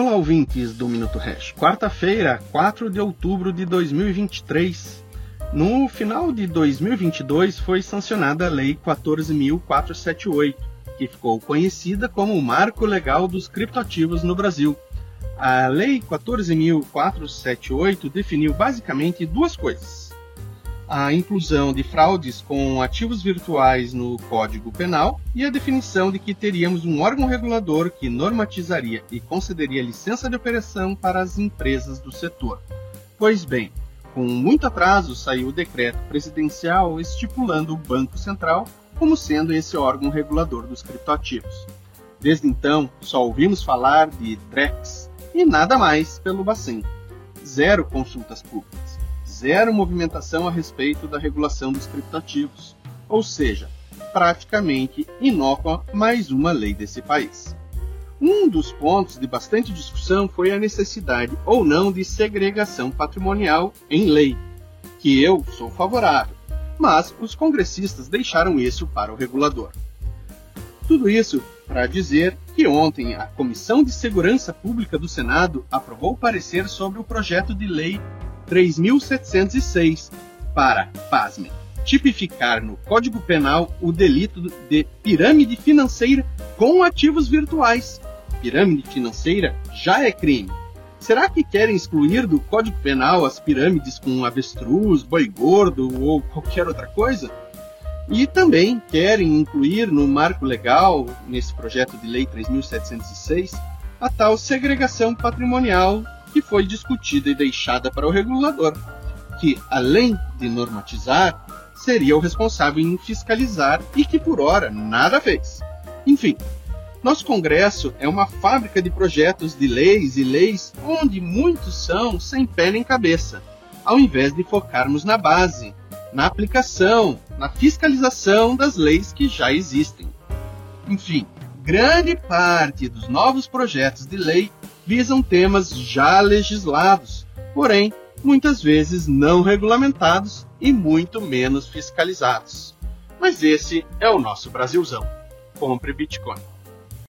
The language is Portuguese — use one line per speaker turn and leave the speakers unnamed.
Olá, ouvintes do Minuto Hash. Quarta-feira, 4 de outubro de 2023. No final de 2022 foi sancionada a Lei 14.478, que ficou conhecida como o Marco Legal dos Criptoativos no Brasil. A Lei 14.478 definiu basicamente duas coisas a inclusão de fraudes com ativos virtuais no Código Penal e a definição de que teríamos um órgão regulador que normatizaria e concederia licença de operação para as empresas do setor. Pois bem, com muito atraso saiu o decreto presidencial estipulando o Banco Central como sendo esse órgão regulador dos criptoativos. Desde então, só ouvimos falar de DREX e nada mais pelo Bacen. Zero consultas públicas zero movimentação a respeito da regulação dos criptativos, ou seja, praticamente inócua mais uma lei desse país. Um dos pontos de bastante discussão foi a necessidade ou não de segregação patrimonial em lei, que eu sou favorável, mas os congressistas deixaram isso para o regulador. Tudo isso para dizer que ontem a Comissão de Segurança Pública do Senado aprovou parecer sobre o projeto de lei 3.706 para, pasmem, tipificar no Código Penal o delito de pirâmide financeira com ativos virtuais. Pirâmide financeira já é crime. Será que querem excluir do Código Penal as pirâmides com avestruz, boi gordo ou qualquer outra coisa? E também querem incluir no marco legal, nesse projeto de lei 3706, a tal segregação patrimonial que foi discutida e deixada para o regulador, que, além de normatizar, seria o responsável em fiscalizar e que, por hora, nada fez. Enfim, nosso Congresso é uma fábrica de projetos de leis e leis onde muitos são sem pé nem cabeça, ao invés de focarmos na base, na aplicação, na fiscalização das leis que já existem. Enfim, grande parte dos novos projetos de lei visam temas já legislados, porém, muitas vezes não regulamentados e muito menos fiscalizados. Mas esse é o nosso Brasilzão. Compre Bitcoin.